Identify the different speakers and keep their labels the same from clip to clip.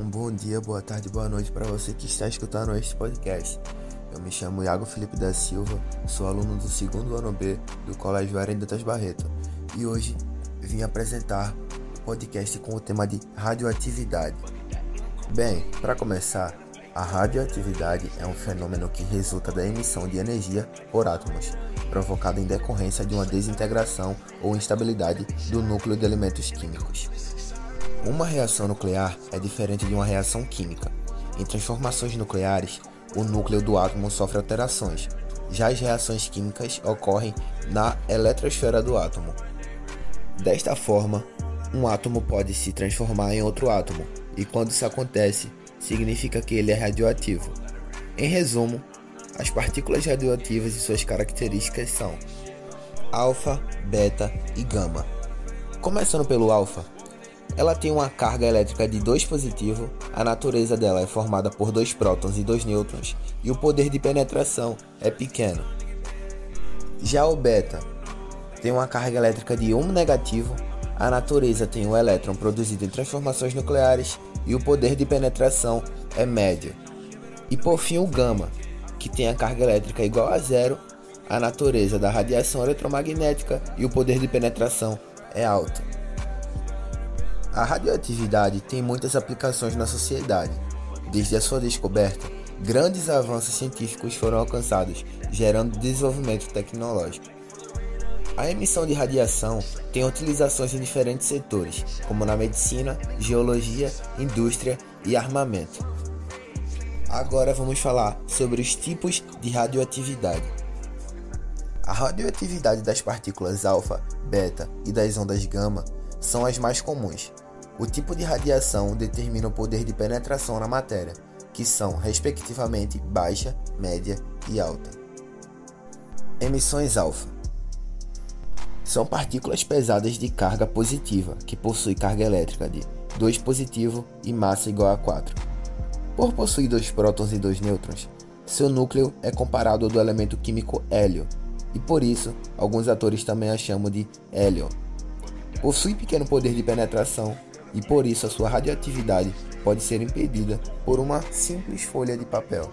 Speaker 1: um bom dia, boa tarde, boa noite para você que está escutando este podcast. Eu me chamo Iago Felipe da Silva, sou aluno do segundo ano B do Colégio Arendetas Barreto e hoje vim apresentar o podcast com o tema de radioatividade. Bem, para começar, a radioatividade é um fenômeno que resulta da emissão de energia por átomos, provocada em decorrência de uma desintegração ou instabilidade do núcleo de elementos químicos. Uma reação nuclear é diferente de uma reação química. Em transformações nucleares, o núcleo do átomo sofre alterações. Já as reações químicas ocorrem na eletrosfera do átomo. Desta forma, um átomo pode se transformar em outro átomo, e quando isso acontece, significa que ele é radioativo. Em resumo, as partículas radioativas e suas características são alfa, beta e gama. Começando pelo alfa, ela tem uma carga elétrica de 2 positivo, a natureza dela é formada por dois prótons e dois nêutrons, e o poder de penetração é pequeno. Já o beta tem uma carga elétrica de 1 um negativo, a natureza tem um elétron produzido em transformações nucleares e o poder de penetração é médio. E por fim o gama, que tem a carga elétrica igual a zero, a natureza da radiação eletromagnética e o poder de penetração é alto. A radioatividade tem muitas aplicações na sociedade. Desde a sua descoberta, grandes avanços científicos foram alcançados, gerando desenvolvimento tecnológico. A emissão de radiação tem utilizações em diferentes setores, como na medicina, geologia, indústria e armamento. Agora vamos falar sobre os tipos de radioatividade. A radioatividade das partículas alfa, beta e das ondas gama são as mais comuns. O tipo de radiação determina o poder de penetração na matéria, que são, respectivamente, baixa, média e alta. Emissões alfa são partículas pesadas de carga positiva que possuem carga elétrica de 2 positivo e massa igual a 4. Por possuir dois prótons e dois nêutrons, seu núcleo é comparado ao do elemento químico hélio, e por isso alguns autores também a chamam de hélio. Possui pequeno poder de penetração e por isso a sua radioatividade pode ser impedida por uma simples folha de papel.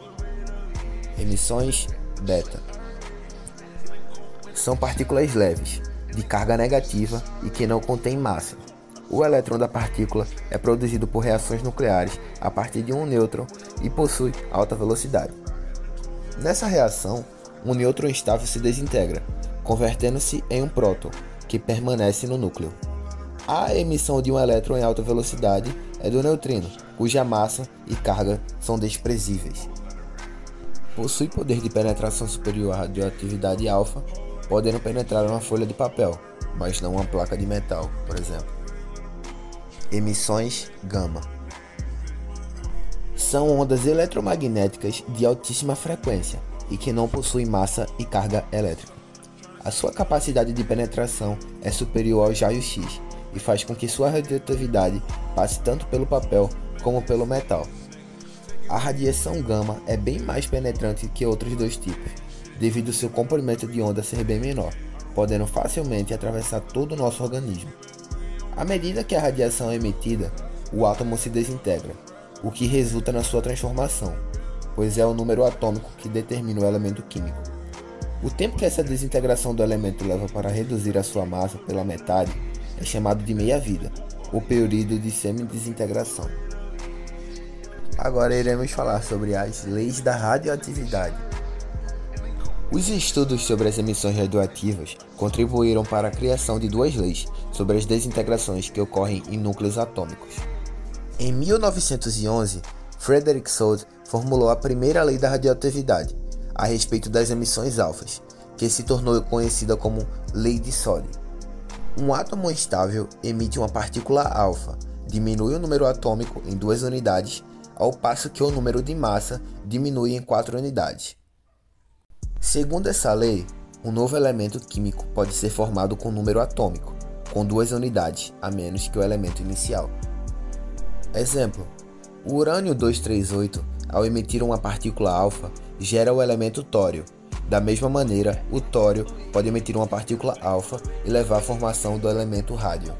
Speaker 1: Emissões beta são partículas leves, de carga negativa e que não contêm massa. O elétron da partícula é produzido por reações nucleares a partir de um nêutron e possui alta velocidade. Nessa reação, um nêutron estável se desintegra, convertendo-se em um próton, que permanece no núcleo. A emissão de um elétron em alta velocidade é do neutrino, cuja massa e carga são desprezíveis. Possui poder de penetração superior à radioatividade alfa, podendo penetrar uma folha de papel, mas não uma placa de metal, por exemplo. Emissões gama são ondas eletromagnéticas de altíssima frequência e que não possuem massa e carga elétrica. A sua capacidade de penetração é superior ao raio-x e faz com que sua radioatividade passe tanto pelo papel como pelo metal. A radiação gama é bem mais penetrante que outros dois tipos, devido ao seu comprimento de onda ser bem menor, podendo facilmente atravessar todo o nosso organismo. À medida que a radiação é emitida, o átomo se desintegra, o que resulta na sua transformação, pois é o número atômico que determina o elemento químico. O tempo que essa desintegração do elemento leva para reduzir a sua massa pela metade é chamado de meia-vida, o período de semi-desintegração. Agora iremos falar sobre as leis da radioatividade. Os estudos sobre as emissões radioativas contribuíram para a criação de duas leis sobre as desintegrações que ocorrem em núcleos atômicos. Em 1911, Frederick Soddy formulou a primeira lei da radioatividade a respeito das emissões alfas, que se tornou conhecida como Lei de Soddy. Um átomo estável emite uma partícula alfa, diminui o número atômico em duas unidades, ao passo que o número de massa diminui em quatro unidades. Segundo essa lei, um novo elemento químico pode ser formado com número atômico, com duas unidades a menos que o elemento inicial. Exemplo: o urânio 238, ao emitir uma partícula alfa, gera o elemento tório, da mesma maneira, o tório pode emitir uma partícula alfa e levar à formação do elemento rádio.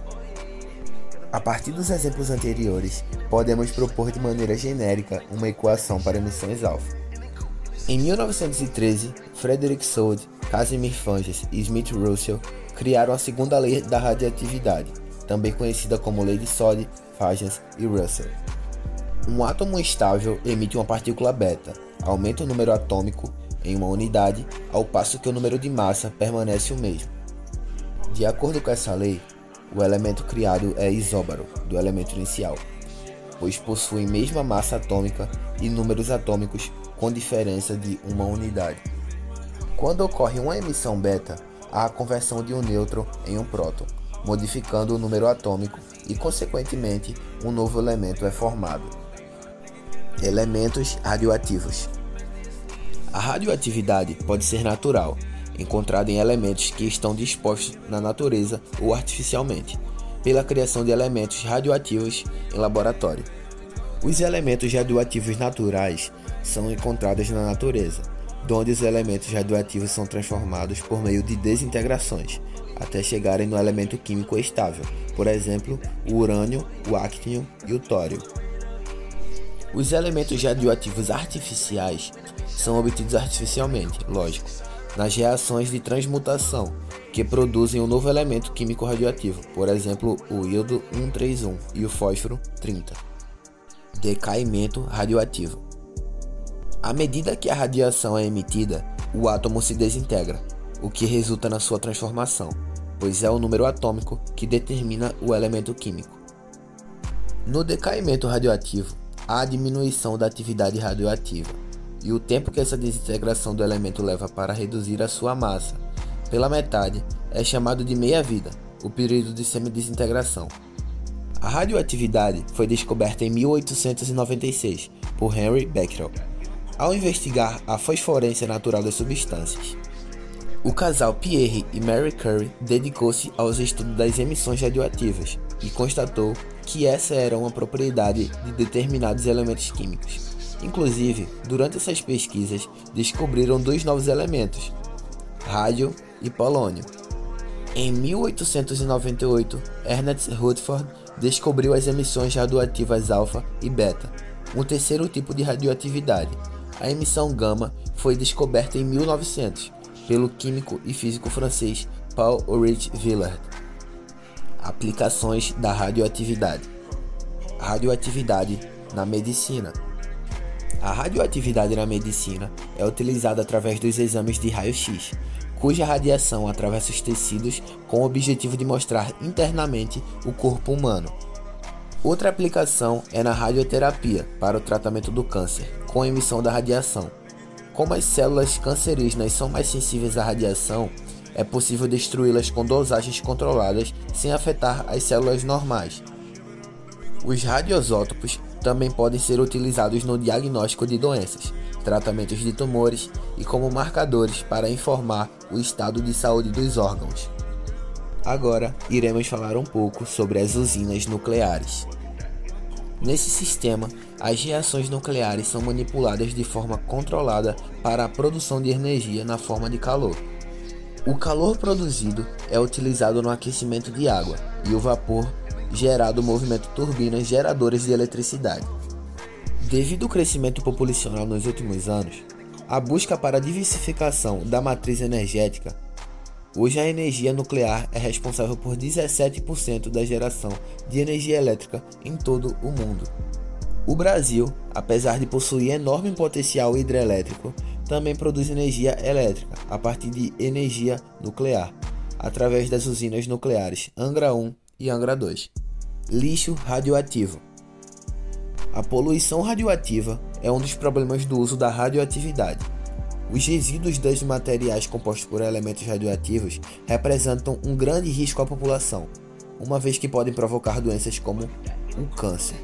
Speaker 1: A partir dos exemplos anteriores, podemos propor de maneira genérica uma equação para emissões alfa. Em 1913, Frederick Soddy, Casimir Fanges e Smith Russell criaram a segunda lei da radioatividade, também conhecida como Lei de Soddy, Fanges e Russell. Um átomo estável emite uma partícula beta, aumenta o número atômico em uma unidade, ao passo que o número de massa permanece o mesmo. De acordo com essa lei, o elemento criado é isóbaro do elemento inicial, pois possui mesma massa atômica e números atômicos com diferença de uma unidade. Quando ocorre uma emissão beta, há a conversão de um nêutron em um próton, modificando o número atômico e, consequentemente, um novo elemento é formado. Elementos radioativos. A radioatividade pode ser natural, encontrada em elementos que estão dispostos na natureza ou artificialmente, pela criação de elementos radioativos em laboratório. Os elementos radioativos naturais são encontrados na natureza, onde os elementos radioativos são transformados por meio de desintegrações, até chegarem no elemento químico estável, por exemplo, o urânio, o actínio e o tório. Os elementos radioativos artificiais são obtidos artificialmente, lógico, nas reações de transmutação, que produzem um novo elemento químico radioativo, por exemplo, o iodo 131 e o fósforo 30. Decaimento radioativo. À medida que a radiação é emitida, o átomo se desintegra, o que resulta na sua transformação, pois é o número atômico que determina o elemento químico. No decaimento radioativo, há a diminuição da atividade radioativa e o tempo que essa desintegração do elemento leva para reduzir a sua massa pela metade é chamado de meia-vida, o período de semidesintegração. A radioatividade foi descoberta em 1896 por Henry Becquerel, ao investigar a fosforência natural das substâncias. O casal Pierre e Mary Curie dedicou-se aos estudos das emissões radioativas e constatou que essa era uma propriedade de determinados elementos químicos. Inclusive, durante essas pesquisas, descobriram dois novos elementos, rádio e polônio. Em 1898, Ernest Rutherford descobriu as emissões radioativas alfa e beta, um terceiro tipo de radioatividade. A emissão gama foi descoberta em 1900 pelo químico e físico francês Paul Ulrich Villard. Aplicações da radioatividade. Radioatividade na medicina. A radioatividade na medicina é utilizada através dos exames de raio-x, cuja radiação atravessa os tecidos com o objetivo de mostrar internamente o corpo humano. Outra aplicação é na radioterapia para o tratamento do câncer, com emissão da radiação. Como as células cancerígenas são mais sensíveis à radiação, é possível destruí-las com dosagens controladas sem afetar as células normais. Os radioisótopos também podem ser utilizados no diagnóstico de doenças, tratamentos de tumores e como marcadores para informar o estado de saúde dos órgãos. Agora iremos falar um pouco sobre as usinas nucleares. Nesse sistema, as reações nucleares são manipuladas de forma controlada para a produção de energia na forma de calor. O calor produzido é utilizado no aquecimento de água e o vapor gerado movimento turbinas geradoras de eletricidade. Devido ao crescimento populacional nos últimos anos, a busca para a diversificação da matriz energética, hoje a energia nuclear é responsável por 17% da geração de energia elétrica em todo o mundo. O Brasil, apesar de possuir enorme potencial hidrelétrico, também produz energia elétrica a partir de energia nuclear, através das usinas nucleares Angra 1 e Angra 2. Lixo radioativo. A poluição radioativa é um dos problemas do uso da radioatividade. Os resíduos dos materiais compostos por elementos radioativos representam um grande risco à população, uma vez que podem provocar doenças como o câncer.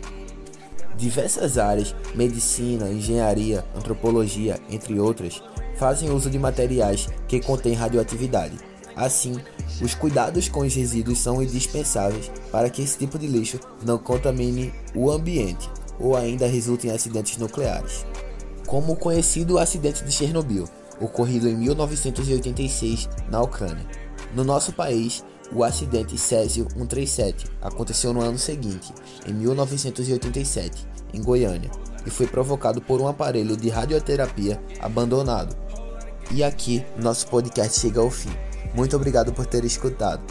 Speaker 1: Diversas áreas, medicina, engenharia, antropologia, entre outras, fazem uso de materiais que contêm radioatividade. Assim, os cuidados com os resíduos são indispensáveis para que esse tipo de lixo não contamine o ambiente ou ainda resulte em acidentes nucleares. Como o conhecido acidente de Chernobyl, ocorrido em 1986 na Ucrânia. No nosso país, O acidente Césio 137 aconteceu no ano seguinte, em 1987, em Goiânia, e foi provocado por um aparelho de radioterapia abandonado. E aqui nosso podcast chega ao fim. Muito obrigado por ter escutado.